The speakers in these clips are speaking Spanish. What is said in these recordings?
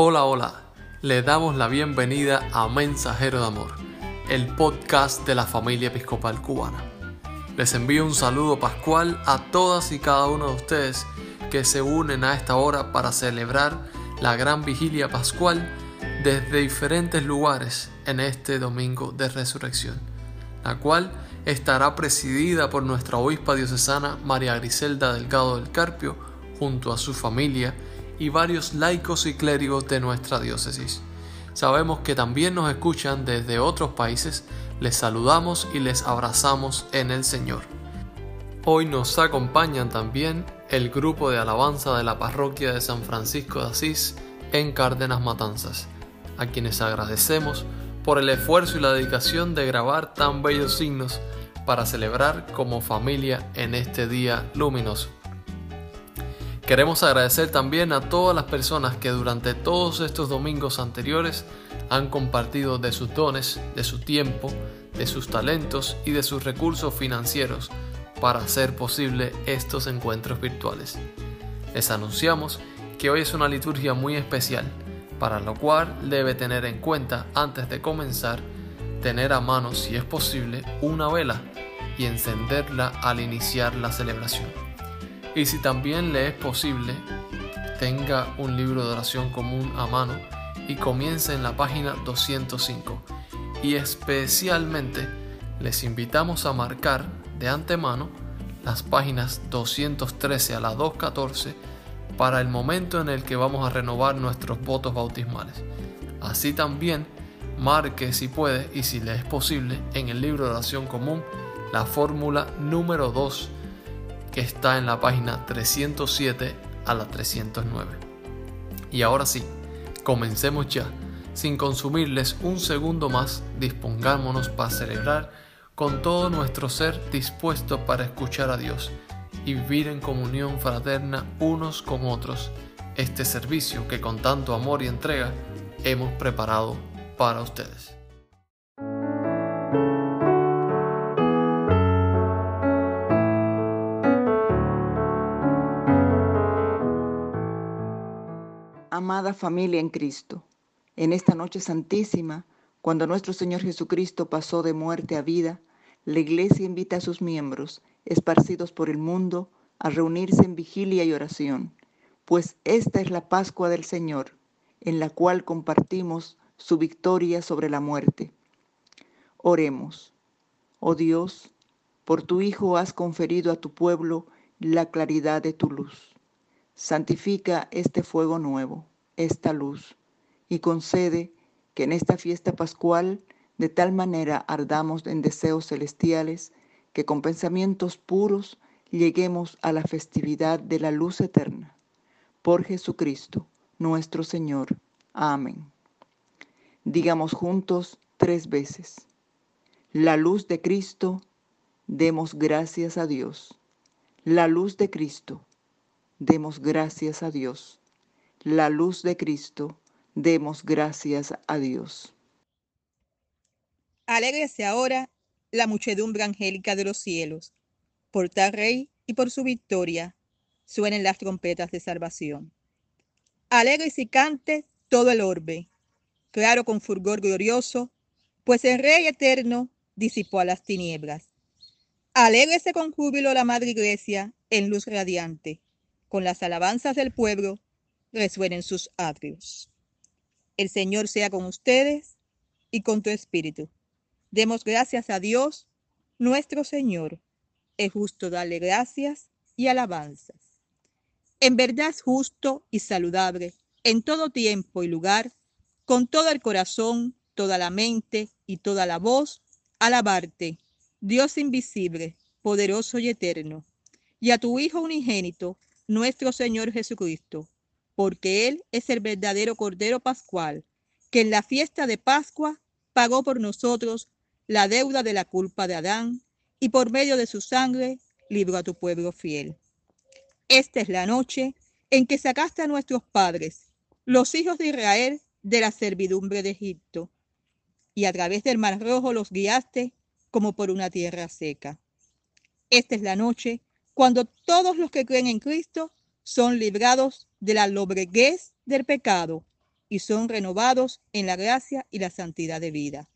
Hola, hola. Le damos la bienvenida a Mensajero de Amor, el podcast de la familia episcopal cubana. Les envío un saludo pascual a todas y cada uno de ustedes que se unen a esta hora para celebrar la gran vigilia pascual desde diferentes lugares en este domingo de resurrección, la cual estará presidida por nuestra obispa diocesana María Griselda Delgado del Carpio junto a su familia y varios laicos y clérigos de nuestra diócesis. Sabemos que también nos escuchan desde otros países, les saludamos y les abrazamos en el Señor. Hoy nos acompañan también el grupo de alabanza de la parroquia de San Francisco de Asís en Cárdenas Matanzas, a quienes agradecemos por el esfuerzo y la dedicación de grabar tan bellos signos para celebrar como familia en este día luminoso. Queremos agradecer también a todas las personas que durante todos estos domingos anteriores han compartido de sus dones, de su tiempo, de sus talentos y de sus recursos financieros para hacer posible estos encuentros virtuales. Les anunciamos que hoy es una liturgia muy especial, para lo cual debe tener en cuenta antes de comenzar tener a mano, si es posible, una vela y encenderla al iniciar la celebración. Y si también le es posible, tenga un libro de oración común a mano y comience en la página 205. Y especialmente les invitamos a marcar de antemano las páginas 213 a la 214 para el momento en el que vamos a renovar nuestros votos bautismales. Así también marque si puede y si le es posible en el libro de oración común la fórmula número 2 está en la página 307 a la 309. Y ahora sí, comencemos ya. Sin consumirles un segundo más, dispongámonos para celebrar con todo nuestro ser dispuesto para escuchar a Dios y vivir en comunión fraterna unos con otros este servicio que con tanto amor y entrega hemos preparado para ustedes. Amada familia en Cristo, en esta noche santísima, cuando nuestro Señor Jesucristo pasó de muerte a vida, la Iglesia invita a sus miembros, esparcidos por el mundo, a reunirse en vigilia y oración, pues esta es la Pascua del Señor, en la cual compartimos su victoria sobre la muerte. Oremos. Oh Dios, por tu Hijo has conferido a tu pueblo la claridad de tu luz. Santifica este fuego nuevo esta luz y concede que en esta fiesta pascual de tal manera ardamos en deseos celestiales que con pensamientos puros lleguemos a la festividad de la luz eterna. Por Jesucristo, nuestro Señor. Amén. Digamos juntos tres veces. La luz de Cristo, demos gracias a Dios. La luz de Cristo, demos gracias a Dios la luz de Cristo, demos gracias a Dios. Alégrese ahora la muchedumbre angélica de los cielos, por tal rey y por su victoria, suenen las trompetas de salvación. Alégrese y cante todo el orbe, claro con fulgor glorioso, pues el Rey eterno disipó a las tinieblas. Alégrese con júbilo la Madre Iglesia en luz radiante, con las alabanzas del pueblo resuenen sus atrios. El Señor sea con ustedes y con tu espíritu. Demos gracias a Dios, nuestro Señor. Es justo darle gracias y alabanzas. En verdad es justo y saludable en todo tiempo y lugar, con todo el corazón, toda la mente y toda la voz, alabarte, Dios invisible, poderoso y eterno, y a tu Hijo unigénito, nuestro Señor Jesucristo porque Él es el verdadero Cordero Pascual, que en la fiesta de Pascua pagó por nosotros la deuda de la culpa de Adán y por medio de su sangre libró a tu pueblo fiel. Esta es la noche en que sacaste a nuestros padres, los hijos de Israel, de la servidumbre de Egipto, y a través del mar rojo los guiaste como por una tierra seca. Esta es la noche cuando todos los que creen en Cristo son librados de la lobreguez del pecado y son renovados en la gracia y la santidad de vida.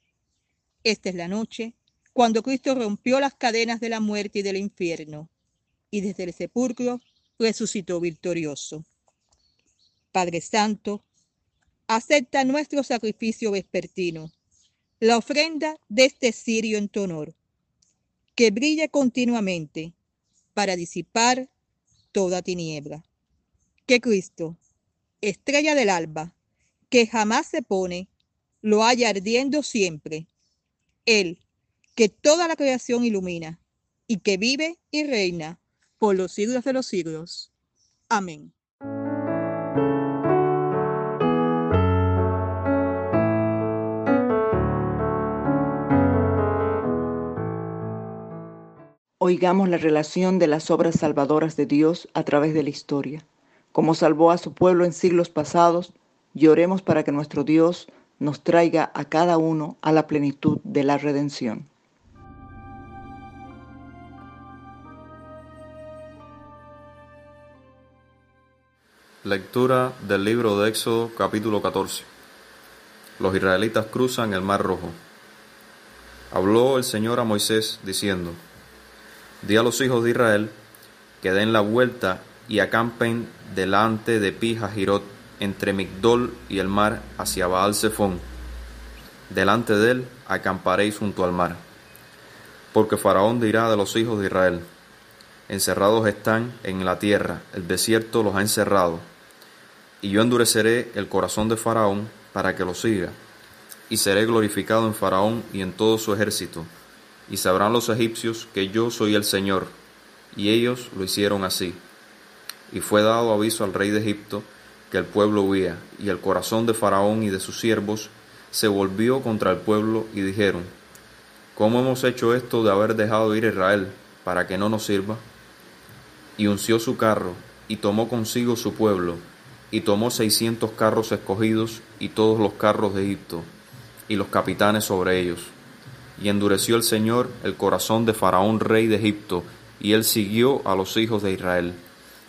Esta es la noche cuando Cristo rompió las cadenas de la muerte y del infierno, y desde el sepulcro resucitó victorioso. Padre Santo, acepta nuestro sacrificio vespertino, la ofrenda de este cirio en tu honor, que brille continuamente para disipar toda tiniebla. Que Cristo, estrella del alba, que jamás se pone, lo haya ardiendo siempre. Él, que toda la creación ilumina y que vive y reina por los siglos de los siglos. Amén. Oigamos la relación de las obras salvadoras de Dios a través de la historia. Como salvó a su pueblo en siglos pasados, lloremos para que nuestro Dios nos traiga a cada uno a la plenitud de la redención. Lectura del libro de Éxodo capítulo 14. Los israelitas cruzan el mar rojo. Habló el Señor a Moisés diciendo, Di a los hijos de Israel que den la vuelta y acampen delante de Pija Jirot entre Migdol y el mar hacia Baal Zephón. Delante de él acamparéis junto al mar. Porque Faraón dirá de los hijos de Israel, encerrados están en la tierra, el desierto los ha encerrado y yo endureceré el corazón de Faraón para que lo siga, y seré glorificado en Faraón y en todo su ejército, y sabrán los egipcios que yo soy el Señor, y ellos lo hicieron así. Y fue dado aviso al rey de Egipto que el pueblo huía, y el corazón de Faraón y de sus siervos se volvió contra el pueblo, y dijeron, ¿Cómo hemos hecho esto de haber dejado ir a Israel para que no nos sirva? Y unció su carro, y tomó consigo su pueblo, y tomó seiscientos carros escogidos y todos los carros de Egipto, y los capitanes sobre ellos. Y endureció el Señor el corazón de Faraón rey de Egipto, y él siguió a los hijos de Israel.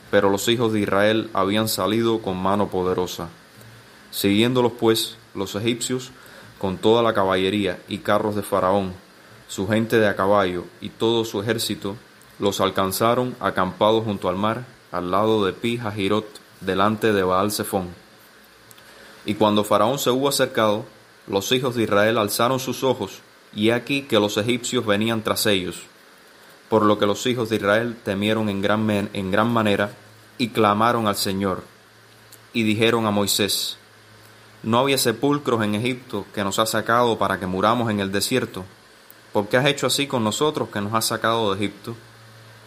Pero los hijos de Israel habían salido con mano poderosa. Siguiéndolos pues los egipcios, con toda la caballería y carros de Faraón, su gente de a caballo y todo su ejército, los alcanzaron acampados junto al mar, al lado de Pi Hahirot, delante de Baal Zephón. Y cuando Faraón se hubo acercado, los hijos de Israel alzaron sus ojos, y aquí que los egipcios venían tras ellos. Por lo que los hijos de Israel temieron en gran, en gran manera, y clamaron al Señor, y dijeron a Moisés, ¿No había sepulcros en Egipto que nos ha sacado para que muramos en el desierto? ¿Por qué has hecho así con nosotros que nos has sacado de Egipto?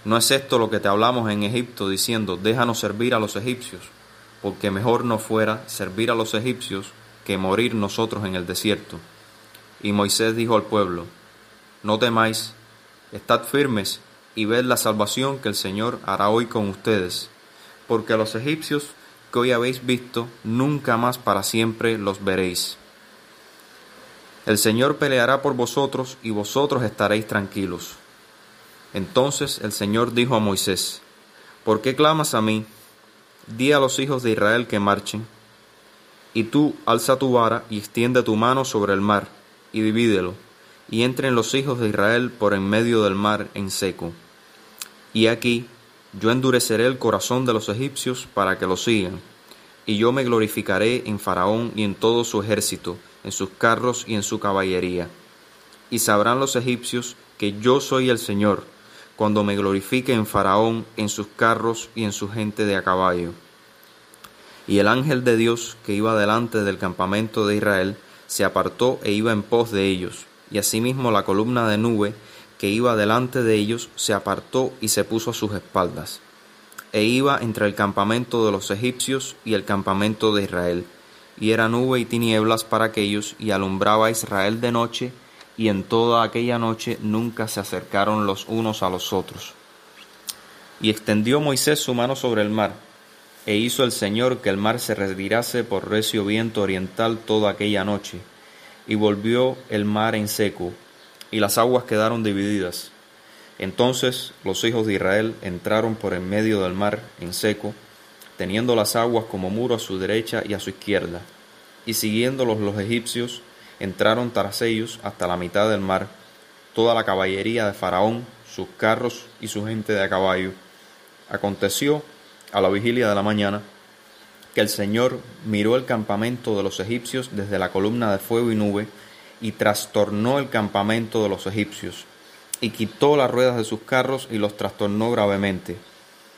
¿No es esto lo que te hablamos en Egipto diciendo, déjanos servir a los egipcios? Porque mejor no fuera servir a los egipcios que morir nosotros en el desierto. Y Moisés dijo al pueblo, no temáis, estad firmes y ved la salvación que el Señor hará hoy con ustedes, porque a los egipcios que hoy habéis visto, nunca más para siempre los veréis. El Señor peleará por vosotros y vosotros estaréis tranquilos. Entonces el Señor dijo a Moisés, ¿por qué clamas a mí? Di a los hijos de Israel que marchen. Y tú alza tu vara y extiende tu mano sobre el mar, y divídelo, y entren los hijos de Israel por en medio del mar en seco. Y aquí yo endureceré el corazón de los egipcios para que lo sigan, y yo me glorificaré en Faraón y en todo su ejército, en sus carros y en su caballería. Y sabrán los egipcios que yo soy el Señor, cuando me glorifique en Faraón, en sus carros y en su gente de a caballo. Y el ángel de Dios que iba delante del campamento de Israel se apartó e iba en pos de ellos, y asimismo la columna de nube que iba delante de ellos se apartó y se puso a sus espaldas, e iba entre el campamento de los egipcios y el campamento de Israel, y era nube y tinieblas para aquellos, y alumbraba Israel de noche, y en toda aquella noche nunca se acercaron los unos a los otros. Y extendió Moisés su mano sobre el mar, e hizo el Señor que el mar se retirase por recio viento oriental toda aquella noche, y volvió el mar en seco, y las aguas quedaron divididas. Entonces los hijos de Israel entraron por en medio del mar en seco, teniendo las aguas como muro a su derecha y a su izquierda. Y siguiéndolos los egipcios, entraron tras ellos hasta la mitad del mar, toda la caballería de Faraón, sus carros y su gente de a caballo. Aconteció, a la vigilia de la mañana, que el Señor miró el campamento de los egipcios desde la columna de fuego y nube, y trastornó el campamento de los egipcios, y quitó las ruedas de sus carros y los trastornó gravemente.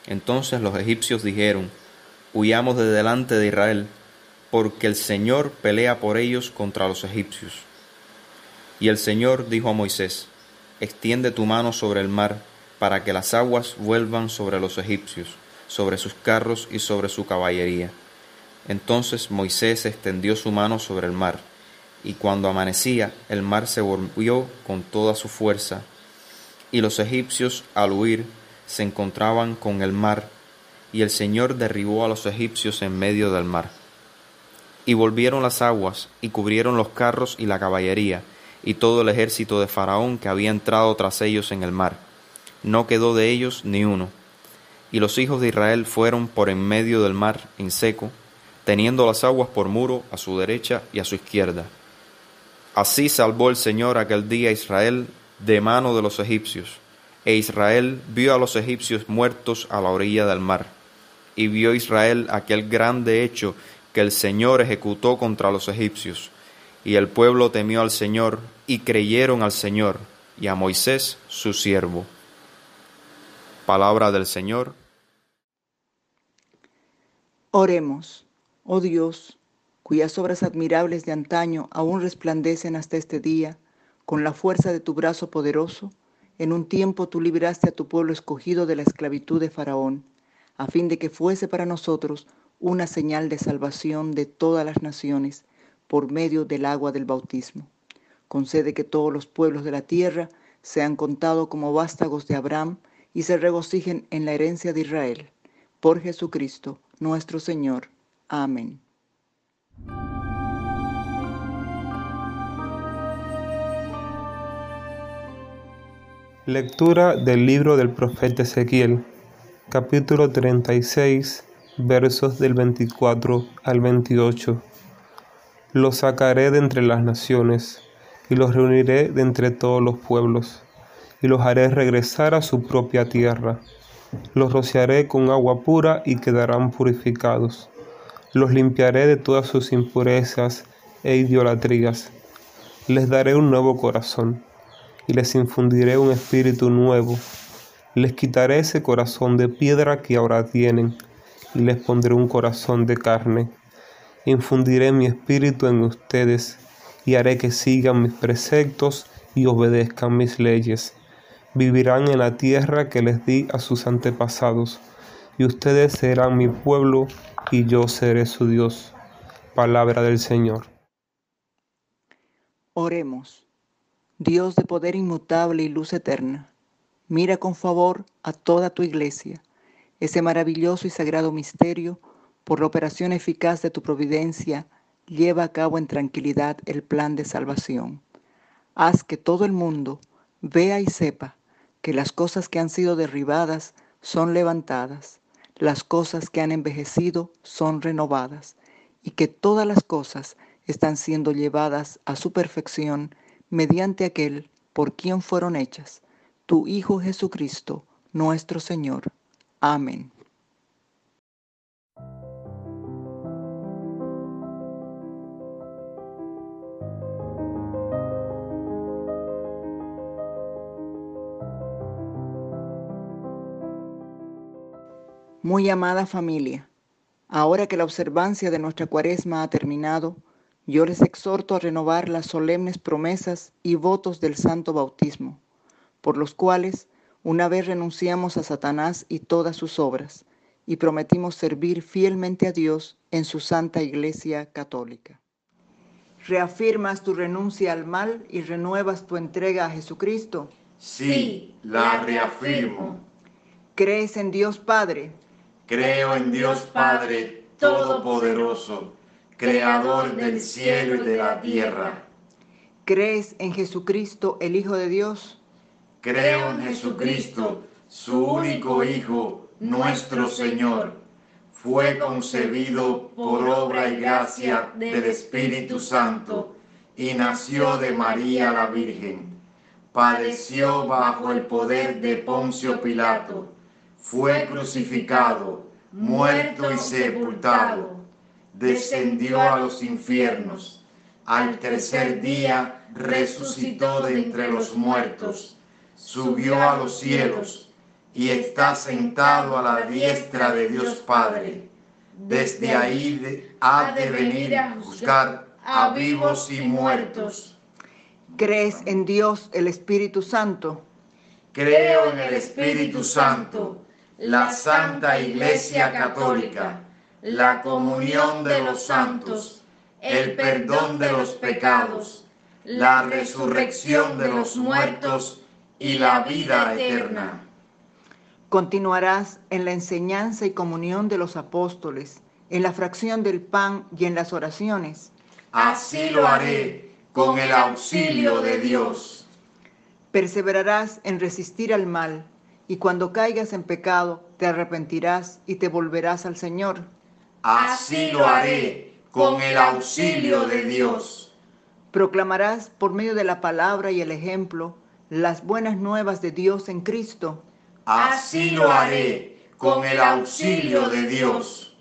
Entonces los egipcios dijeron, Huyamos de delante de Israel, porque el Señor pelea por ellos contra los egipcios. Y el Señor dijo a Moisés, Extiende tu mano sobre el mar, para que las aguas vuelvan sobre los egipcios, sobre sus carros y sobre su caballería. Entonces Moisés extendió su mano sobre el mar, y cuando amanecía el mar se volvió con toda su fuerza, y los egipcios al huir se encontraban con el mar, y el Señor derribó a los egipcios en medio del mar. Y volvieron las aguas, y cubrieron los carros y la caballería, y todo el ejército de Faraón que había entrado tras ellos en el mar. No quedó de ellos ni uno. Y los hijos de Israel fueron por en medio del mar en seco, teniendo las aguas por muro a su derecha y a su izquierda. Así salvó el Señor aquel día Israel de mano de los egipcios, e Israel vio a los egipcios muertos a la orilla del mar, y vio Israel aquel grande hecho que el Señor ejecutó contra los egipcios, y el pueblo temió al Señor, y creyeron al Señor, y a Moisés su siervo. Palabra del Señor. Oremos. Oh Dios, cuyas obras admirables de antaño aún resplandecen hasta este día, con la fuerza de tu brazo poderoso, en un tiempo tú libraste a tu pueblo escogido de la esclavitud de Faraón, a fin de que fuese para nosotros una señal de salvación de todas las naciones por medio del agua del bautismo. Concede que todos los pueblos de la tierra sean contados como vástagos de Abraham y se regocijen en la herencia de Israel. Por Jesucristo, nuestro Señor. Amén. Lectura del libro del profeta Ezequiel, capítulo 36, versos del 24 al 28. Los sacaré de entre las naciones, y los reuniré de entre todos los pueblos, y los haré regresar a su propia tierra. Los rociaré con agua pura y quedarán purificados los limpiaré de todas sus impurezas e idolatrías. Les daré un nuevo corazón y les infundiré un espíritu nuevo. Les quitaré ese corazón de piedra que ahora tienen y les pondré un corazón de carne. Infundiré mi espíritu en ustedes y haré que sigan mis preceptos y obedezcan mis leyes. Vivirán en la tierra que les di a sus antepasados, y ustedes serán mi pueblo y yo seré su Dios. Palabra del Señor. Oremos. Dios de poder inmutable y luz eterna, mira con favor a toda tu iglesia, ese maravilloso y sagrado misterio, por la operación eficaz de tu providencia, lleva a cabo en tranquilidad el plan de salvación. Haz que todo el mundo vea y sepa que las cosas que han sido derribadas son levantadas las cosas que han envejecido son renovadas y que todas las cosas están siendo llevadas a su perfección mediante aquel por quien fueron hechas, tu Hijo Jesucristo, nuestro Señor. Amén. Muy amada familia, ahora que la observancia de nuestra cuaresma ha terminado, yo les exhorto a renovar las solemnes promesas y votos del santo bautismo, por los cuales una vez renunciamos a Satanás y todas sus obras, y prometimos servir fielmente a Dios en su santa Iglesia católica. ¿Reafirmas tu renuncia al mal y renuevas tu entrega a Jesucristo? Sí, la reafirmo. ¿Crees en Dios Padre? Creo en Dios Padre Todopoderoso, Creador del cielo y de la tierra. ¿Crees en Jesucristo, el Hijo de Dios? Creo en Jesucristo, su único Hijo, nuestro Señor. fue concebido por obra y gracia del Espíritu Santo y nació de María la Virgen. Padeció bajo el poder de Poncio Pilato, fue crucificado, muerto y sepultado, descendió a los infiernos, al tercer día resucitó de entre los muertos, subió a los cielos y está sentado a la diestra de Dios Padre. Desde ahí ha de venir a juzgar a vivos y muertos. ¿Crees en Dios el Espíritu Santo? Creo en el Espíritu Santo, la Santa Iglesia Católica, la comunión de los santos, el perdón de los pecados, la resurrección de los muertos y la vida eterna. Continuarás en la enseñanza y comunión de los apóstoles, en la fracción del pan y en las oraciones. Así lo haré con el auxilio de Dios. Perseverarás en resistir al mal, y cuando caigas en pecado, te arrepentirás y te volverás al Señor. Así lo haré con el auxilio de Dios. Proclamarás por medio de la palabra y el ejemplo las buenas nuevas de Dios en Cristo Así lo haré con el auxilio de Dios.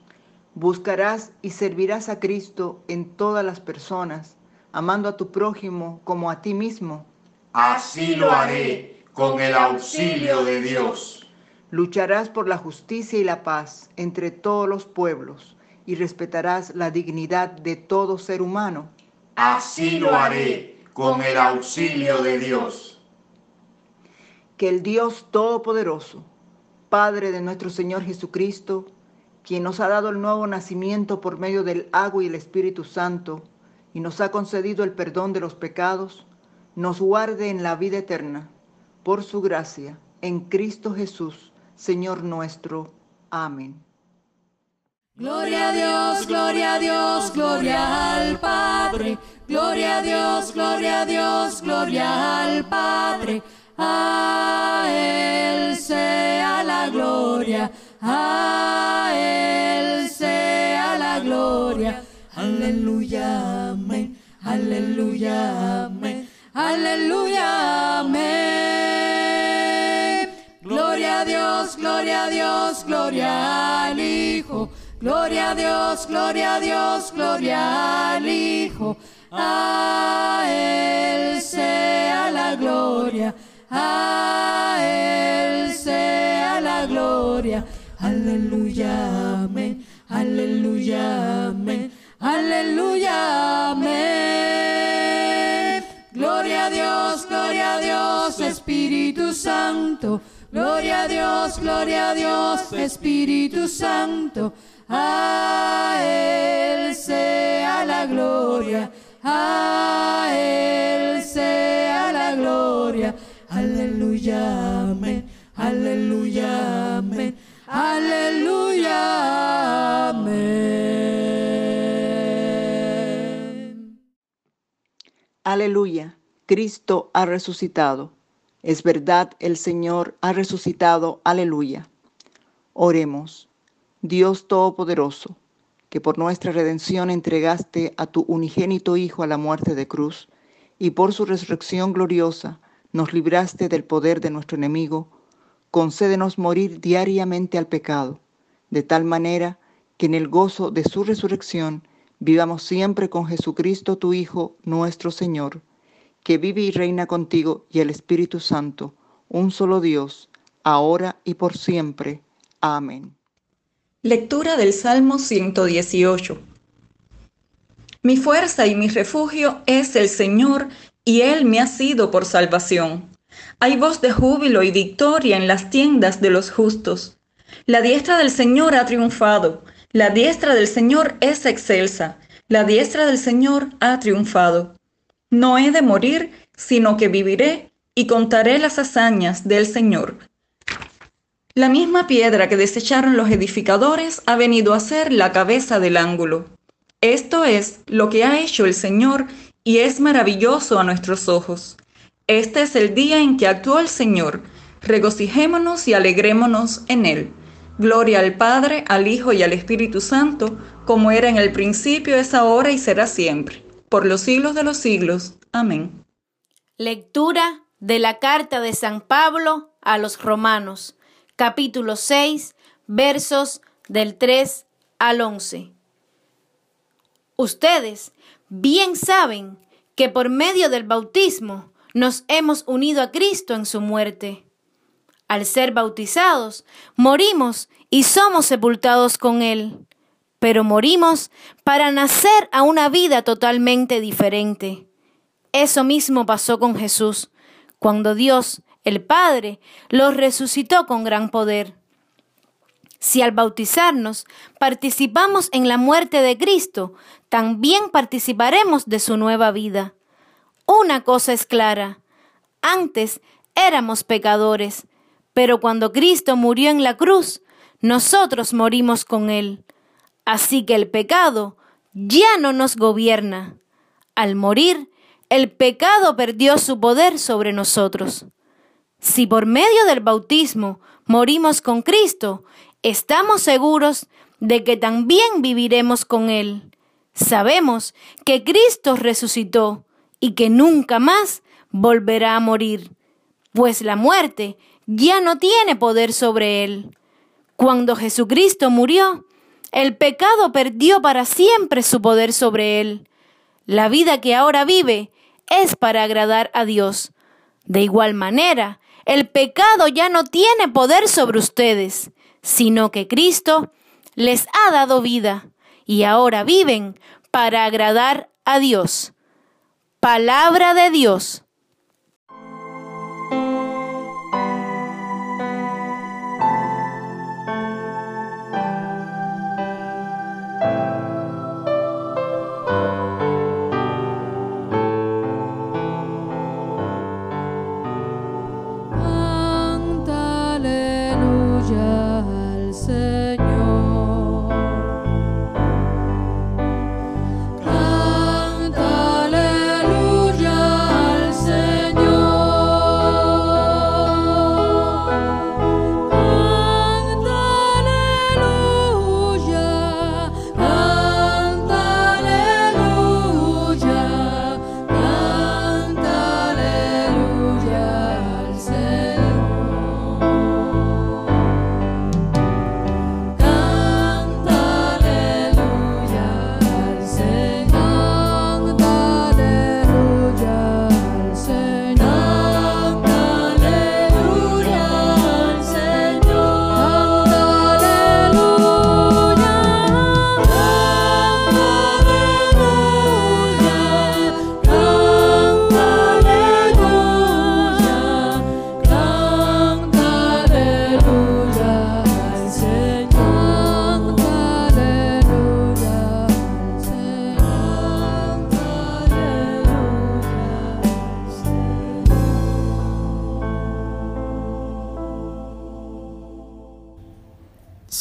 Buscarás y servirás a Cristo en todas las personas, amando a tu prójimo como a ti mismo. Así lo haré con el auxilio de Dios. Lucharás por la justicia y la paz entre todos los pueblos y respetarás la dignidad de todo ser humano. Así lo haré con el auxilio de Dios que el Dios Todopoderoso, Padre de nuestro Señor Jesucristo, quien nos ha dado el nuevo nacimiento por medio del agua y el Espíritu Santo, y nos ha concedido el perdón de los pecados, nos guarde en la vida eterna, por su gracia, en Cristo Jesús, Señor nuestro. Amén. Gloria a Dios, gloria a Dios, gloria al Padre. Gloria a Dios, gloria a Dios, gloria al Padre a Él sea la gloria, a Él sea la gloria. Aleluya, amén, aleluya, amén, aleluya, amén. Gloria a Dios, gloria a Dios, gloria al Hijo. Gloria a Dios, gloria a Dios, gloria al Hijo. A Él sea la gloria a Él sea la gloria. Aleluya, amén, aleluya, amén, aleluya, amén. Gloria a Dios, gloria a Dios, Espíritu Santo. Gloria a Dios, gloria a Dios, Espíritu Santo. A Él sea la gloria, a Él sea la gloria. Aleluya, amén. Aleluya, amén. Aleluya, amén. Aleluya. Cristo ha resucitado. Es verdad, el Señor ha resucitado. Aleluya. Oremos. Dios Todopoderoso, que por nuestra redención entregaste a tu unigénito Hijo a la muerte de cruz, y por su resurrección gloriosa, nos libraste del poder de nuestro enemigo, concédenos morir diariamente al pecado, de tal manera que en el gozo de su resurrección vivamos siempre con Jesucristo tu Hijo, nuestro Señor, que vive y reina contigo y el Espíritu Santo, un solo Dios, ahora y por siempre. Amén. Lectura del Salmo 118. Mi fuerza y mi refugio es el Señor y Él me ha sido por salvación. Hay voz de júbilo y victoria en las tiendas de los justos. La diestra del Señor ha triunfado, la diestra del Señor es excelsa, la diestra del Señor ha triunfado. No he de morir, sino que viviré y contaré las hazañas del Señor. La misma piedra que desecharon los edificadores ha venido a ser la cabeza del ángulo. Esto es lo que ha hecho el Señor y es maravilloso a nuestros ojos. Este es el día en que actuó el Señor. Regocijémonos y alegrémonos en él. Gloria al Padre, al Hijo y al Espíritu Santo, como era en el principio, es ahora y será siempre, por los siglos de los siglos. Amén. Lectura de la carta de San Pablo a los Romanos, capítulo 6, versos del 3 al 11. Ustedes bien saben que por medio del bautismo nos hemos unido a Cristo en su muerte. Al ser bautizados, morimos y somos sepultados con Él, pero morimos para nacer a una vida totalmente diferente. Eso mismo pasó con Jesús, cuando Dios, el Padre, lo resucitó con gran poder. Si al bautizarnos participamos en la muerte de Cristo, también participaremos de su nueva vida. Una cosa es clara, antes éramos pecadores, pero cuando Cristo murió en la cruz, nosotros morimos con Él. Así que el pecado ya no nos gobierna. Al morir, el pecado perdió su poder sobre nosotros. Si por medio del bautismo morimos con Cristo, estamos seguros de que también viviremos con Él. Sabemos que Cristo resucitó y que nunca más volverá a morir, pues la muerte ya no tiene poder sobre Él. Cuando Jesucristo murió, el pecado perdió para siempre su poder sobre Él. La vida que ahora vive es para agradar a Dios. De igual manera, el pecado ya no tiene poder sobre ustedes, sino que Cristo les ha dado vida y ahora viven para agradar a Dios. Palabra de Dios.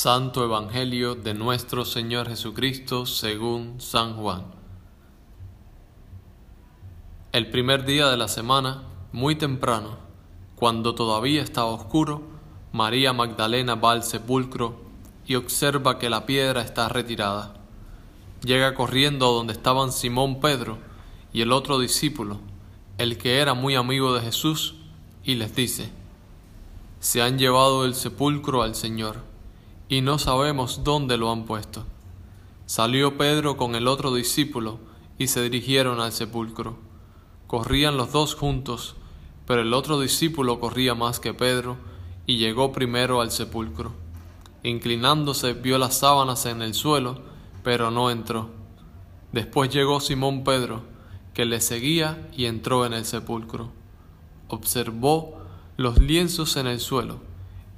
Santo Evangelio de nuestro Señor Jesucristo según San Juan. El primer día de la semana, muy temprano, cuando todavía estaba oscuro, María Magdalena va al sepulcro y observa que la piedra está retirada. Llega corriendo a donde estaban Simón Pedro y el otro discípulo, el que era muy amigo de Jesús, y les dice, Se han llevado del sepulcro al Señor y no sabemos dónde lo han puesto. Salió Pedro con el otro discípulo y se dirigieron al sepulcro. Corrían los dos juntos, pero el otro discípulo corría más que Pedro y llegó primero al sepulcro. Inclinándose vio las sábanas en el suelo, pero no entró. Después llegó Simón Pedro, que le seguía y entró en el sepulcro. Observó los lienzos en el suelo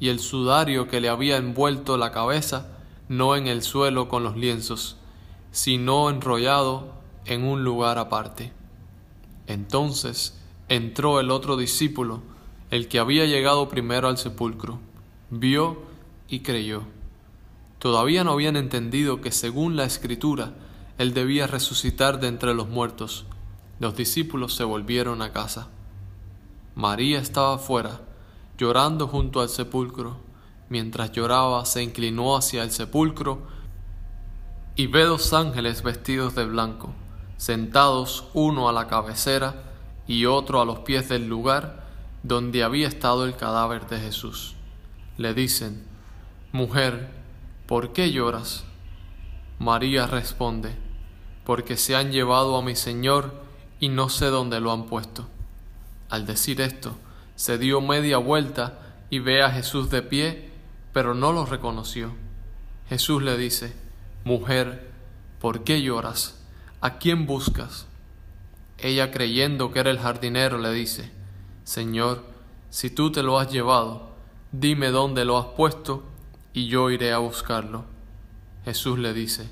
y el sudario que le había envuelto la cabeza, no en el suelo con los lienzos, sino enrollado en un lugar aparte. Entonces entró el otro discípulo, el que había llegado primero al sepulcro, vio y creyó. Todavía no habían entendido que según la escritura, él debía resucitar de entre los muertos. Los discípulos se volvieron a casa. María estaba fuera, llorando junto al sepulcro. mientras lloraba, se inclinó hacia el sepulcro y ve dos ángeles vestidos de blanco, sentados uno a la cabecera y otro a los pies del lugar donde había estado el cadáver de Jesús. Le dicen, Mujer, ¿por qué lloras? María responde, Porque se han llevado a mi Señor y no sé dónde lo han puesto. Al decir esto, se dio media vuelta y ve a Jesús de pie, pero no lo reconoció. Jesús le dice, Mujer, ¿por qué lloras? ¿A quién buscas? Ella creyendo que era el jardinero le dice, Señor, si tú te lo has llevado, dime dónde lo has puesto y yo iré a buscarlo. Jesús le dice,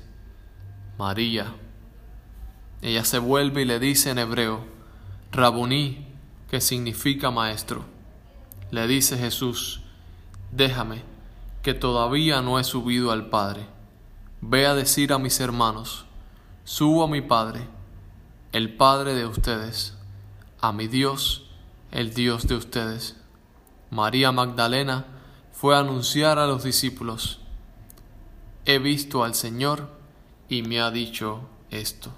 María. Ella se vuelve y le dice en hebreo, Rabuní, que significa maestro. Le dice Jesús, déjame, que todavía no he subido al Padre. Ve a decir a mis hermanos, subo a mi Padre, el Padre de ustedes, a mi Dios, el Dios de ustedes. María Magdalena fue a anunciar a los discípulos, he visto al Señor y me ha dicho esto.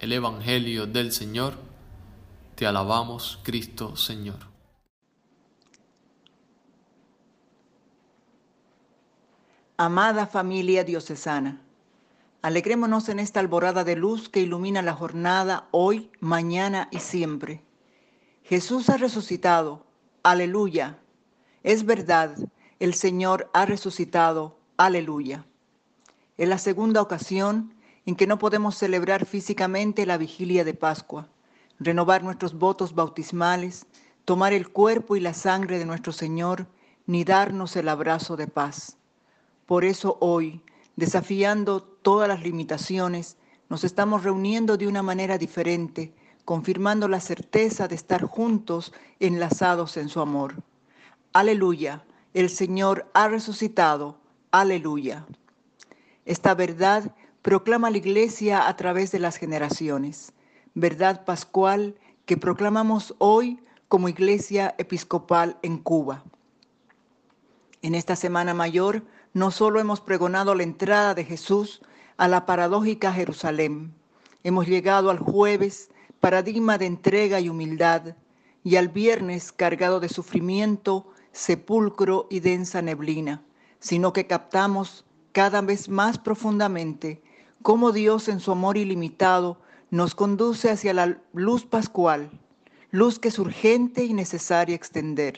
El Evangelio del Señor, te alabamos Cristo Señor. Amada familia diocesana, alegrémonos en esta alborada de luz que ilumina la jornada hoy, mañana y siempre. Jesús ha resucitado, aleluya. Es verdad, el Señor ha resucitado, aleluya. Es la segunda ocasión en que no podemos celebrar físicamente la vigilia de Pascua, renovar nuestros votos bautismales, tomar el cuerpo y la sangre de nuestro Señor, ni darnos el abrazo de paz. Por eso hoy, desafiando todas las limitaciones, nos estamos reuniendo de una manera diferente, confirmando la certeza de estar juntos, enlazados en su amor. Aleluya, el Señor ha resucitado. Aleluya. Esta verdad proclama la Iglesia a través de las generaciones, verdad pascual que proclamamos hoy como Iglesia Episcopal en Cuba. En esta Semana Mayor, no solo hemos pregonado la entrada de Jesús a la paradójica Jerusalén, hemos llegado al jueves, paradigma de entrega y humildad, y al viernes cargado de sufrimiento, sepulcro y densa neblina, sino que captamos cada vez más profundamente cómo Dios en su amor ilimitado nos conduce hacia la luz pascual, luz que es urgente y necesaria extender.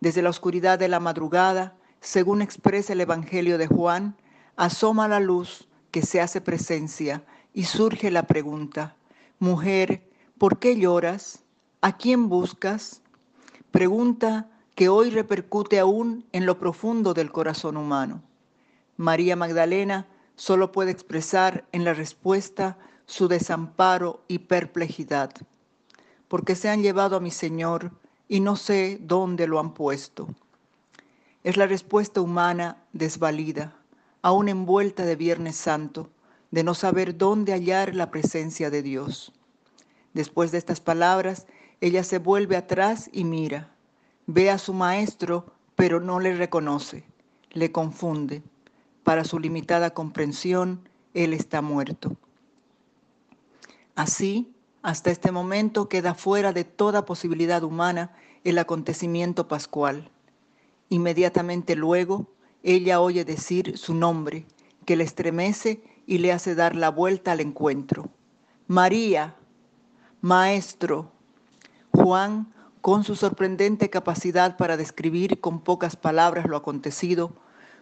Desde la oscuridad de la madrugada, según expresa el Evangelio de Juan, asoma la luz que se hace presencia y surge la pregunta, Mujer, ¿por qué lloras? ¿A quién buscas? Pregunta que hoy repercute aún en lo profundo del corazón humano. María Magdalena solo puede expresar en la respuesta su desamparo y perplejidad, porque se han llevado a mi Señor y no sé dónde lo han puesto. Es la respuesta humana desvalida, aún envuelta de Viernes Santo, de no saber dónde hallar la presencia de Dios. Después de estas palabras, ella se vuelve atrás y mira. Ve a su maestro, pero no le reconoce, le confunde. Para su limitada comprensión, él está muerto. Así, hasta este momento queda fuera de toda posibilidad humana el acontecimiento pascual. Inmediatamente luego, ella oye decir su nombre, que le estremece y le hace dar la vuelta al encuentro. María, Maestro. Juan, con su sorprendente capacidad para describir con pocas palabras lo acontecido,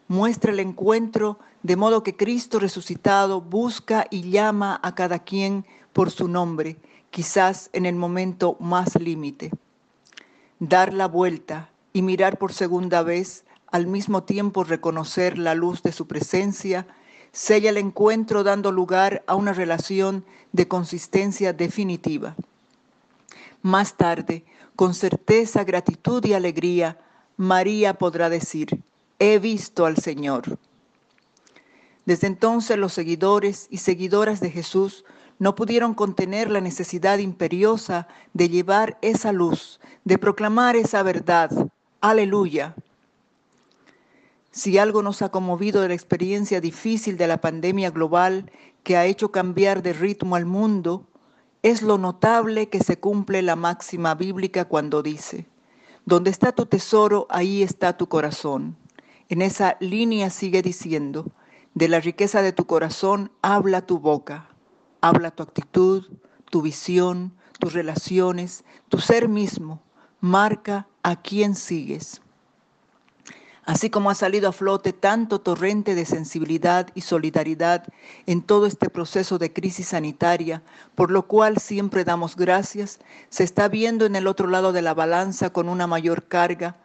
muestra el encuentro de modo que Cristo resucitado busca y llama a cada quien por su nombre, quizás en el momento más límite. Dar la vuelta y mirar por segunda vez, al mismo tiempo reconocer la luz de su presencia, sella el encuentro dando lugar a una relación de consistencia definitiva. Más tarde, con certeza, gratitud y alegría, María podrá decir, he visto al Señor. Desde entonces los seguidores y seguidoras de Jesús no pudieron contener la necesidad imperiosa de llevar esa luz, de proclamar esa verdad. Aleluya. Si algo nos ha conmovido de la experiencia difícil de la pandemia global que ha hecho cambiar de ritmo al mundo, es lo notable que se cumple la máxima bíblica cuando dice, donde está tu tesoro, ahí está tu corazón. En esa línea sigue diciendo, de la riqueza de tu corazón habla tu boca, habla tu actitud, tu visión, tus relaciones, tu ser mismo, marca a quién sigues. Así como ha salido a flote tanto torrente de sensibilidad y solidaridad en todo este proceso de crisis sanitaria, por lo cual siempre damos gracias, se está viendo en el otro lado de la balanza con una mayor carga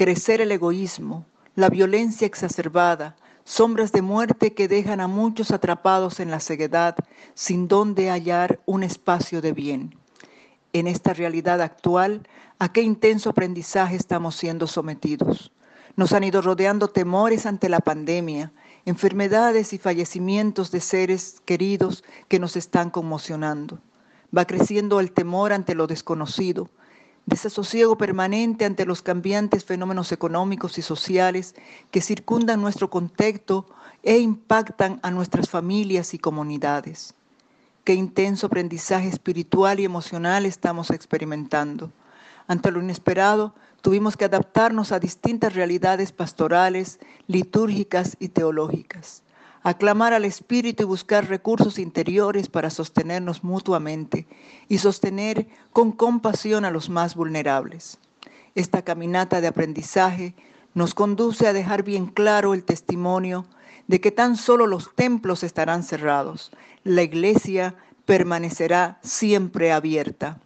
crecer el egoísmo, la violencia exacerbada, sombras de muerte que dejan a muchos atrapados en la ceguedad sin donde hallar un espacio de bien. En esta realidad actual, ¿a qué intenso aprendizaje estamos siendo sometidos? Nos han ido rodeando temores ante la pandemia, enfermedades y fallecimientos de seres queridos que nos están conmocionando. Va creciendo el temor ante lo desconocido, desasosiego permanente ante los cambiantes fenómenos económicos y sociales que circundan nuestro contexto e impactan a nuestras familias y comunidades. Qué intenso aprendizaje espiritual y emocional estamos experimentando. Ante lo inesperado, tuvimos que adaptarnos a distintas realidades pastorales, litúrgicas y teológicas, aclamar al Espíritu y buscar recursos interiores para sostenernos mutuamente y sostener con compasión a los más vulnerables. Esta caminata de aprendizaje nos conduce a dejar bien claro el testimonio de que tan solo los templos estarán cerrados, la iglesia permanecerá siempre abierta.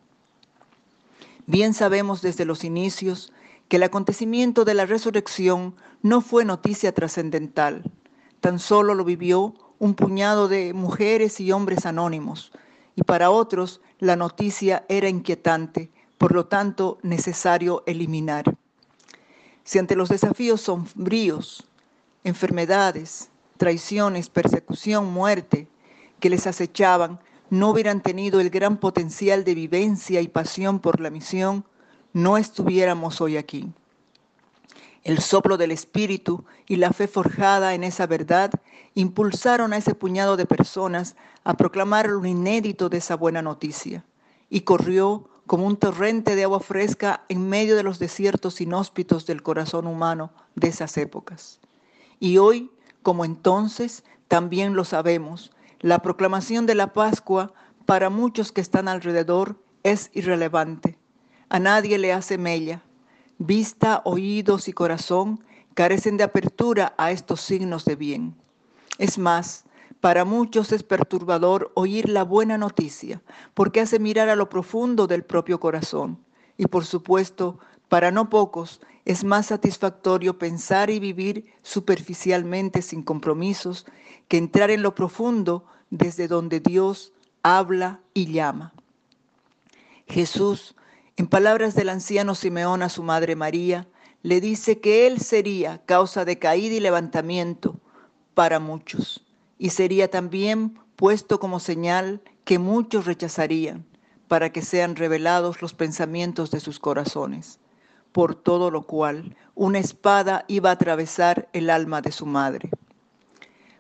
Bien sabemos desde los inicios que el acontecimiento de la resurrección no fue noticia trascendental, tan solo lo vivió un puñado de mujeres y hombres anónimos, y para otros la noticia era inquietante, por lo tanto necesario eliminar. Si ante los desafíos sombríos, enfermedades, traiciones, persecución, muerte que les acechaban, no hubieran tenido el gran potencial de vivencia y pasión por la misión, no estuviéramos hoy aquí. El soplo del Espíritu y la fe forjada en esa verdad impulsaron a ese puñado de personas a proclamar lo inédito de esa buena noticia, y corrió como un torrente de agua fresca en medio de los desiertos inhóspitos del corazón humano de esas épocas. Y hoy, como entonces, también lo sabemos, la proclamación de la Pascua para muchos que están alrededor es irrelevante. A nadie le hace mella. Vista, oídos y corazón carecen de apertura a estos signos de bien. Es más, para muchos es perturbador oír la buena noticia, porque hace mirar a lo profundo del propio corazón. Y por supuesto, para no pocos es más satisfactorio pensar y vivir superficialmente sin compromisos que entrar en lo profundo desde donde Dios habla y llama. Jesús, en palabras del anciano Simeón a su madre María, le dice que Él sería causa de caída y levantamiento para muchos, y sería también puesto como señal que muchos rechazarían, para que sean revelados los pensamientos de sus corazones, por todo lo cual una espada iba a atravesar el alma de su madre.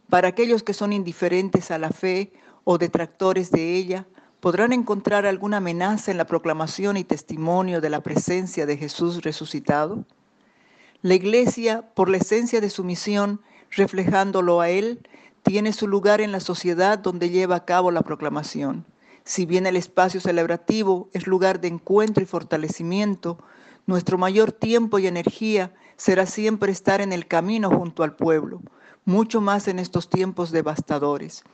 Para aquellos que son indiferentes a la fe o detractores de ella, podrán encontrar alguna amenaza en la proclamación y testimonio de la presencia de Jesús resucitado. La Iglesia, por la esencia de su misión, reflejándolo a Él, tiene su lugar en la sociedad donde lleva a cabo la proclamación. Si bien el espacio celebrativo es lugar de encuentro y fortalecimiento, nuestro mayor tiempo y energía será siempre estar en el camino junto al pueblo, mucho más en estos tiempos devastadores.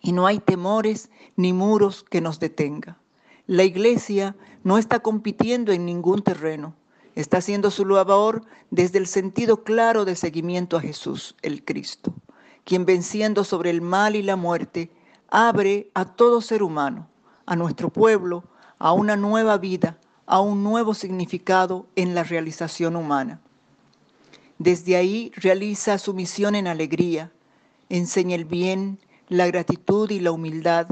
Y no hay temores ni muros que nos detenga. La iglesia no está compitiendo en ningún terreno, está haciendo su labor desde el sentido claro de seguimiento a Jesús, el Cristo, quien venciendo sobre el mal y la muerte, abre a todo ser humano, a nuestro pueblo, a una nueva vida, a un nuevo significado en la realización humana. Desde ahí realiza su misión en alegría, enseña el bien, la gratitud y la humildad,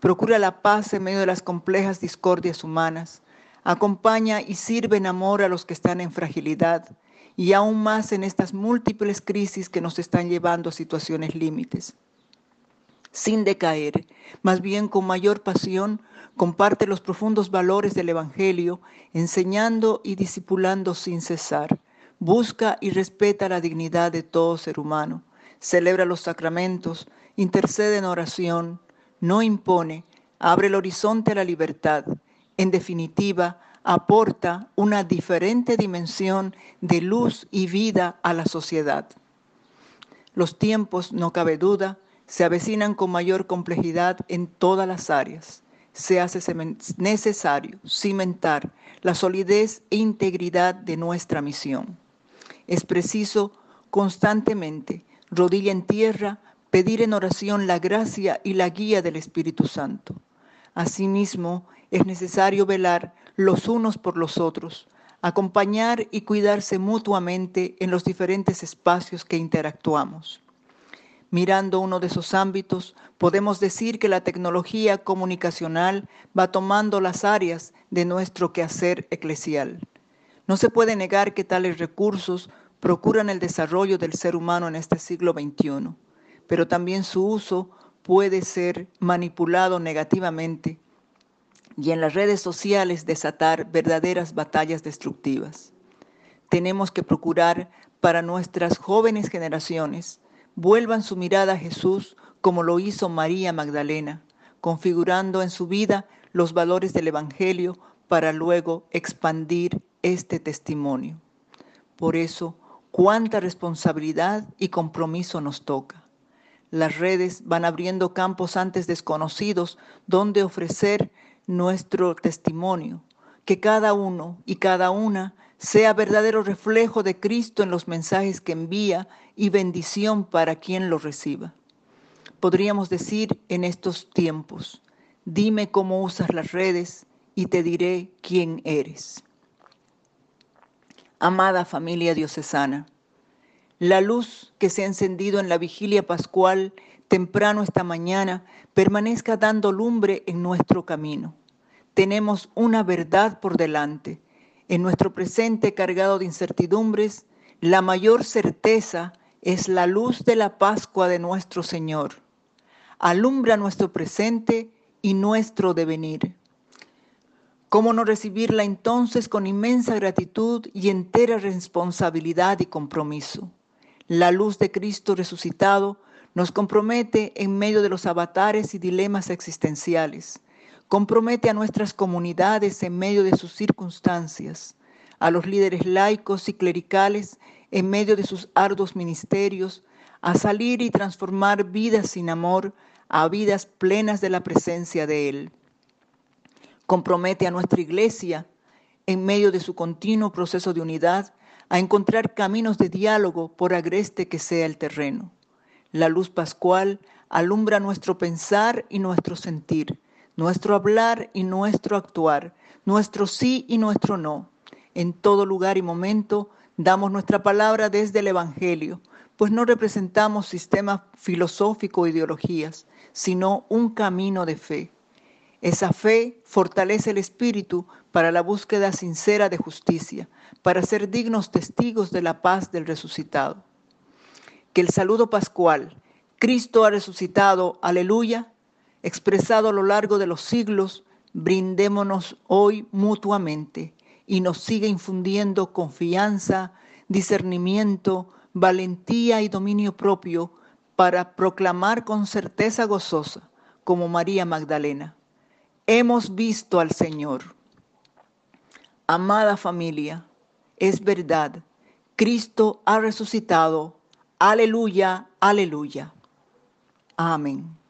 procura la paz en medio de las complejas discordias humanas, acompaña y sirve en amor a los que están en fragilidad y aún más en estas múltiples crisis que nos están llevando a situaciones límites. Sin decaer, más bien con mayor pasión, comparte los profundos valores del Evangelio, enseñando y discipulando sin cesar. Busca y respeta la dignidad de todo ser humano. Celebra los sacramentos, intercede en oración, no impone, abre el horizonte a la libertad. En definitiva, aporta una diferente dimensión de luz y vida a la sociedad. Los tiempos, no cabe duda, se avecinan con mayor complejidad en todas las áreas. Se hace necesario cimentar la solidez e integridad de nuestra misión. Es preciso constantemente, rodilla en tierra, pedir en oración la gracia y la guía del Espíritu Santo. Asimismo, es necesario velar los unos por los otros, acompañar y cuidarse mutuamente en los diferentes espacios que interactuamos. Mirando uno de esos ámbitos, podemos decir que la tecnología comunicacional va tomando las áreas de nuestro quehacer eclesial. No se puede negar que tales recursos procuran el desarrollo del ser humano en este siglo XXI, pero también su uso puede ser manipulado negativamente y en las redes sociales desatar verdaderas batallas destructivas. Tenemos que procurar para nuestras jóvenes generaciones vuelvan su mirada a Jesús como lo hizo María Magdalena, configurando en su vida los valores del Evangelio para luego expandir este testimonio. Por eso, cuánta responsabilidad y compromiso nos toca. Las redes van abriendo campos antes desconocidos donde ofrecer nuestro testimonio, que cada uno y cada una sea verdadero reflejo de Cristo en los mensajes que envía y bendición para quien lo reciba. Podríamos decir en estos tiempos, dime cómo usas las redes y te diré quién eres. Amada familia diocesana, la luz que se ha encendido en la vigilia pascual temprano esta mañana permanezca dando lumbre en nuestro camino. Tenemos una verdad por delante. En nuestro presente cargado de incertidumbres, la mayor certeza es la luz de la Pascua de nuestro Señor. Alumbra nuestro presente y nuestro devenir. ¿Cómo no recibirla entonces con inmensa gratitud y entera responsabilidad y compromiso? La luz de Cristo resucitado nos compromete en medio de los avatares y dilemas existenciales. Compromete a nuestras comunidades en medio de sus circunstancias, a los líderes laicos y clericales en medio de sus arduos ministerios, a salir y transformar vidas sin amor a vidas plenas de la presencia de Él. Compromete a nuestra iglesia en medio de su continuo proceso de unidad a encontrar caminos de diálogo por agreste que sea el terreno. La luz pascual alumbra nuestro pensar y nuestro sentir, nuestro hablar y nuestro actuar, nuestro sí y nuestro no. En todo lugar y momento damos nuestra palabra desde el Evangelio, pues no representamos sistemas filosóficos o ideologías, sino un camino de fe. Esa fe fortalece el espíritu para la búsqueda sincera de justicia, para ser dignos testigos de la paz del resucitado. Que el saludo pascual, Cristo ha resucitado, aleluya, expresado a lo largo de los siglos, brindémonos hoy mutuamente y nos siga infundiendo confianza, discernimiento, valentía y dominio propio para proclamar con certeza gozosa, como María Magdalena. Hemos visto al Señor. Amada familia, es verdad, Cristo ha resucitado. Aleluya, aleluya. Amén.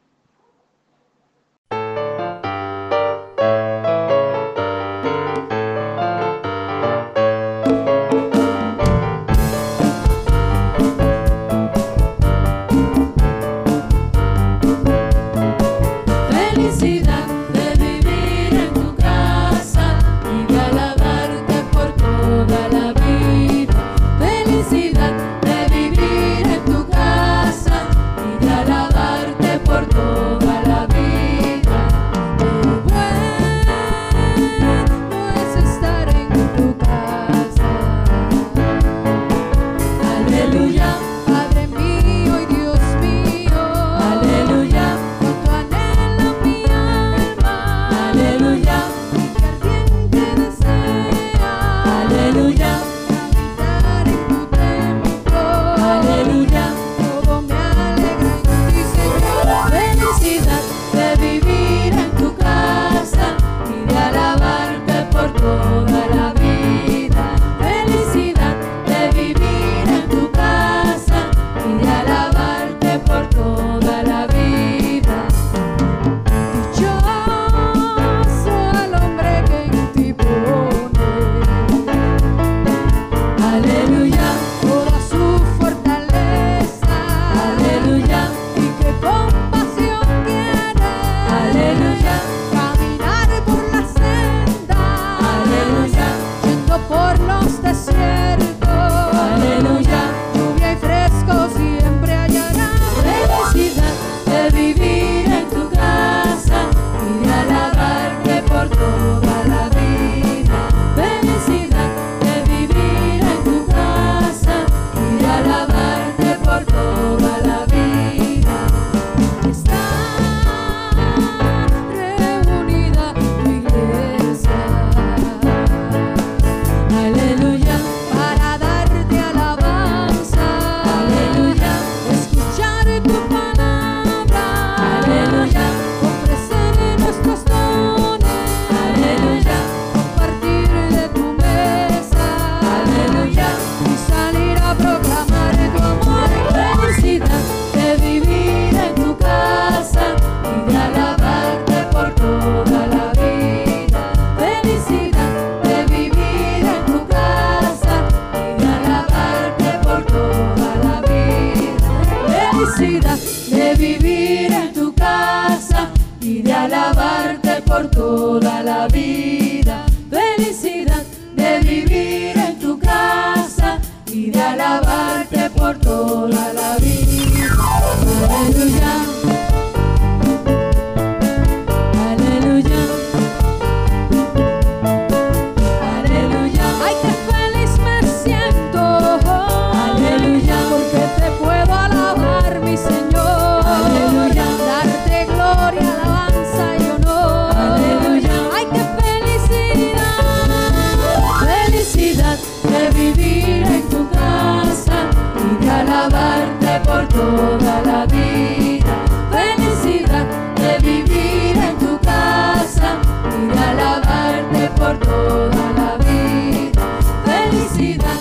Toda la vida. Felicidad de vivir en tu casa y de alabarte por toda la vida. Felicidad.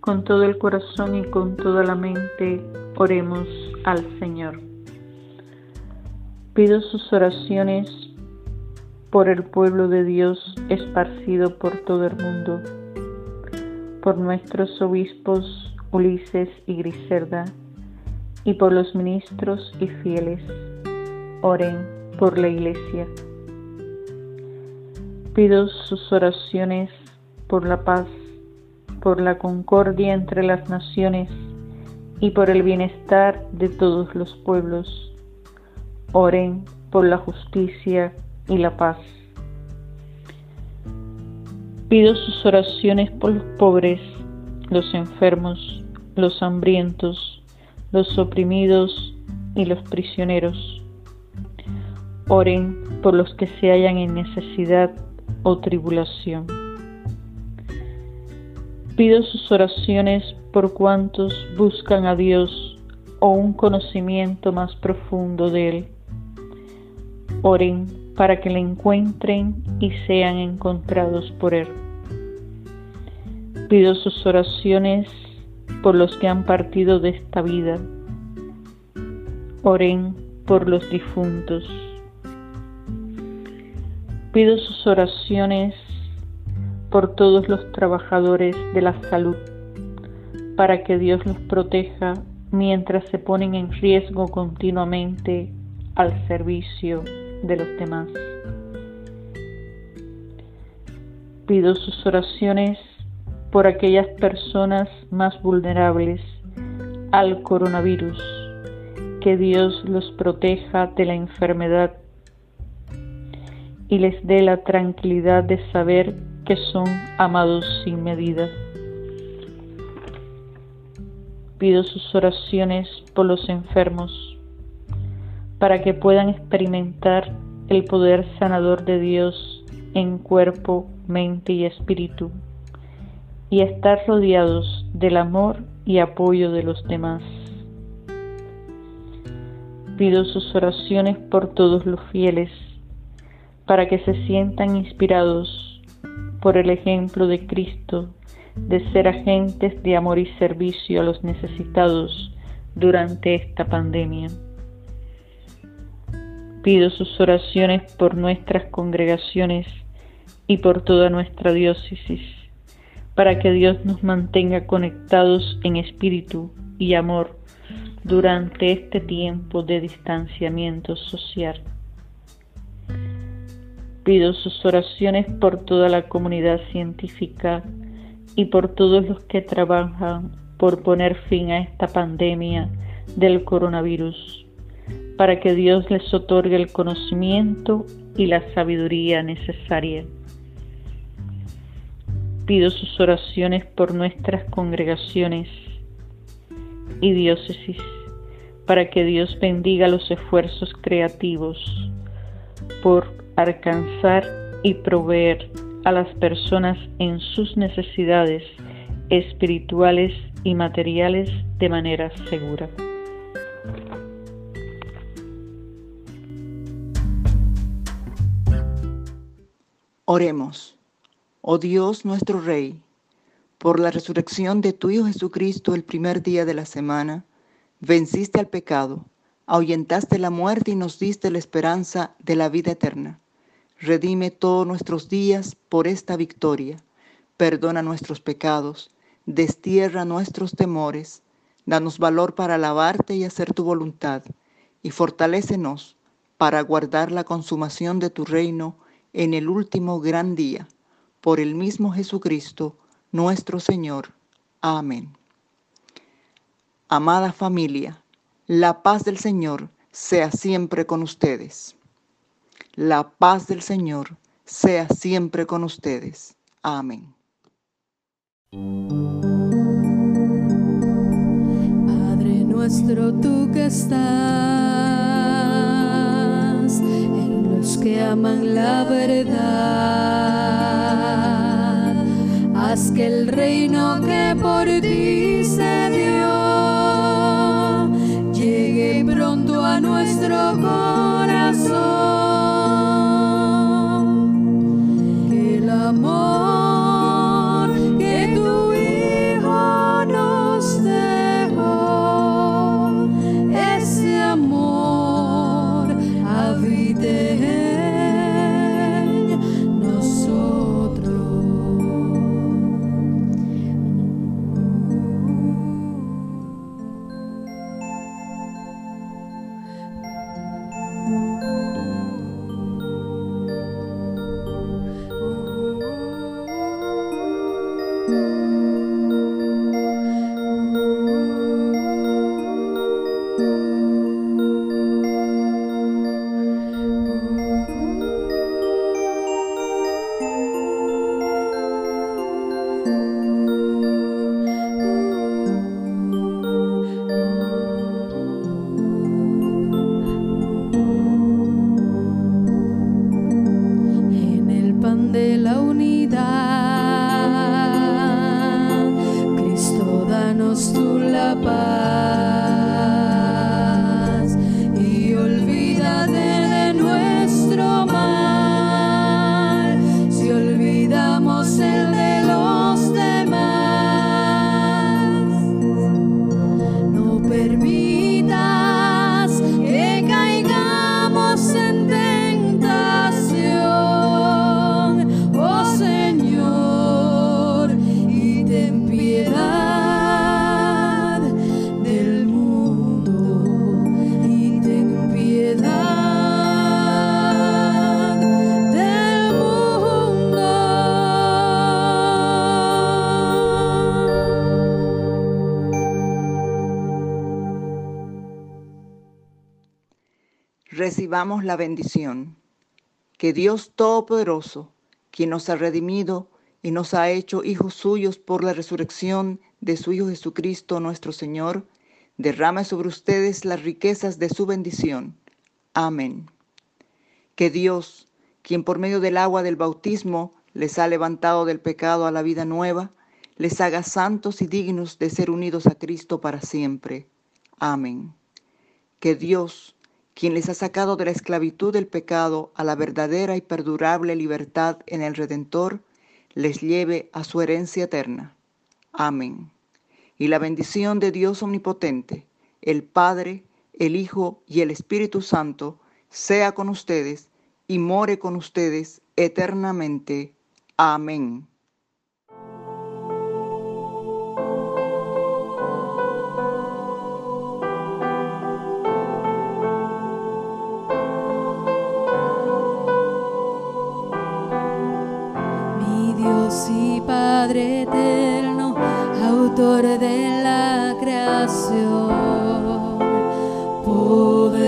Con todo el corazón y con toda la mente oremos al Señor. Pido sus oraciones por el pueblo de Dios esparcido por todo el mundo, por nuestros obispos Ulises y Griselda, y por los ministros y fieles. Oren por la Iglesia. Pido sus oraciones por la paz, por la concordia entre las naciones y por el bienestar de todos los pueblos. Oren por la justicia y la paz. Pido sus oraciones por los pobres, los enfermos, los hambrientos, los oprimidos y los prisioneros. Oren por los que se hallan en necesidad o tribulación. Pido sus oraciones por cuantos buscan a Dios o un conocimiento más profundo de Él. Oren para que le encuentren y sean encontrados por Él. Pido sus oraciones por los que han partido de esta vida. Oren por los difuntos. Pido sus oraciones por todos los trabajadores de la salud, para que Dios los proteja mientras se ponen en riesgo continuamente al servicio de los demás. Pido sus oraciones por aquellas personas más vulnerables al coronavirus que Dios los proteja de la enfermedad y les dé la tranquilidad de saber que son amados sin medida. Pido sus oraciones por los enfermos, para que puedan experimentar el poder sanador de Dios en cuerpo, mente y espíritu, y estar rodeados del amor y apoyo de los demás. Pido sus oraciones por todos los fieles, para que se sientan inspirados por el ejemplo de Cristo de ser agentes de amor y servicio a los necesitados durante esta pandemia. Pido sus oraciones por nuestras congregaciones y por toda nuestra diócesis, para que Dios nos mantenga conectados en espíritu y amor durante este tiempo de distanciamiento social. Pido sus oraciones por toda la comunidad científica y por todos los que trabajan por poner fin a esta pandemia del coronavirus, para que Dios les otorgue el conocimiento y la sabiduría necesaria. Pido sus oraciones por nuestras congregaciones y diócesis, para que Dios bendiga los esfuerzos creativos por alcanzar y proveer a las personas en sus necesidades espirituales y materiales de manera segura. Oremos. Oh Dios nuestro Rey, por la resurrección de tu Hijo Jesucristo el primer día de la semana, venciste al pecado, ahuyentaste la muerte y nos diste la esperanza de la vida eterna. Redime todos nuestros días por esta victoria. Perdona nuestros pecados, destierra nuestros temores, danos valor para alabarte y hacer tu voluntad, y fortalécenos para guardar la consumación de tu reino en el último gran día. Por el mismo Jesucristo, nuestro Señor. Amén. Amada familia, la paz del Señor sea siempre con ustedes. La paz del Señor sea siempre con ustedes. Amén. Padre nuestro, tú que estás que aman la verdad, haz que el reino que por ti se dio llegue pronto a nuestro corazón. Recibamos la bendición. Que Dios Todopoderoso, quien nos ha redimido y nos ha hecho hijos suyos por la resurrección de su Hijo Jesucristo nuestro Señor, derrame sobre ustedes las riquezas de su bendición. Amén. Que Dios, quien por medio del agua del bautismo les ha levantado del pecado a la vida nueva, les haga santos y dignos de ser unidos a Cristo para siempre. Amén. Que Dios, quien les ha sacado de la esclavitud del pecado a la verdadera y perdurable libertad en el Redentor, les lleve a su herencia eterna. Amén. Y la bendición de Dios Omnipotente, el Padre, el Hijo y el Espíritu Santo, sea con ustedes y more con ustedes eternamente. Amén. Y Padre eterno, autor de la creación, poderoso.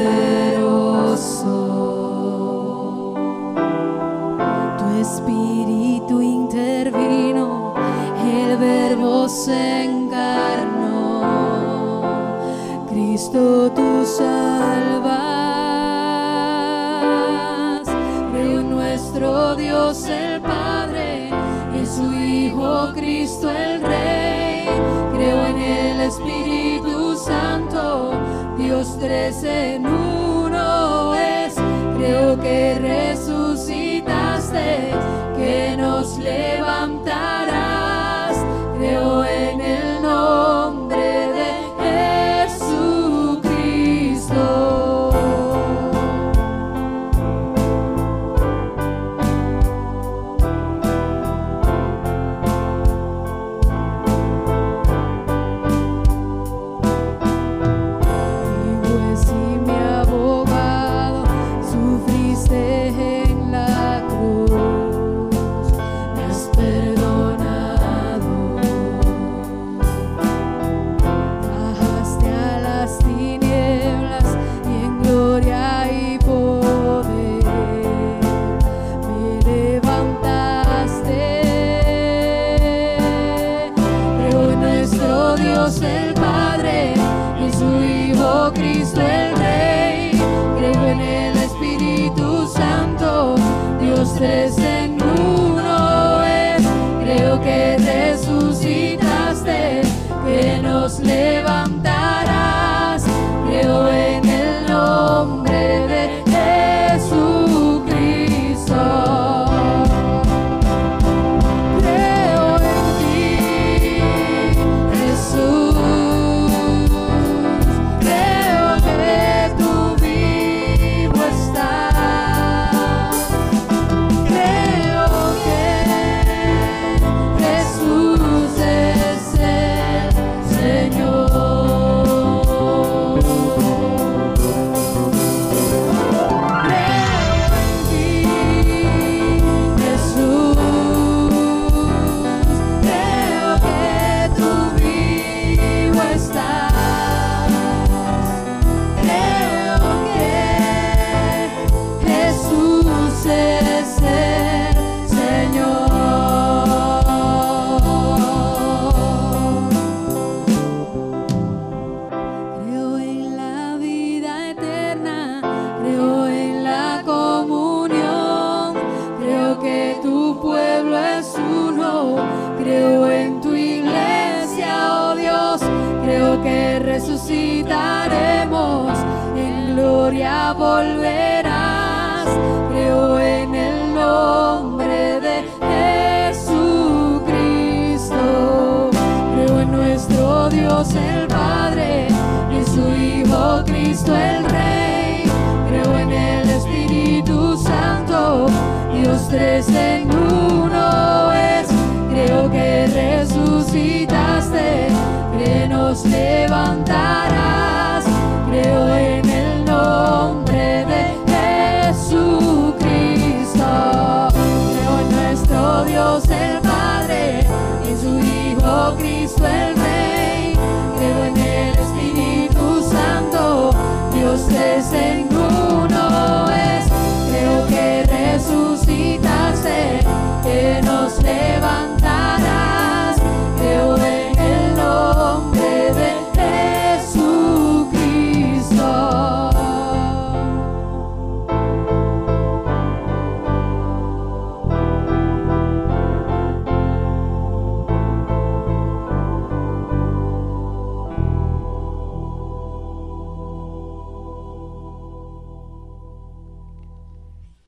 Tu espíritu intervino, el verbo se encarnó. Cristo tú salvas. Hijo Cristo el Rey. Creo en el Espíritu Santo, Dios tres en uno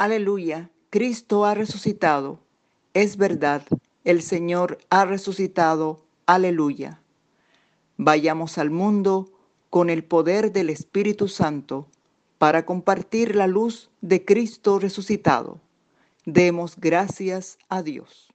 Aleluya, Cristo ha resucitado. Es verdad, el Señor ha resucitado. Aleluya. Vayamos al mundo con el poder del Espíritu Santo para compartir la luz de Cristo resucitado. Demos gracias a Dios.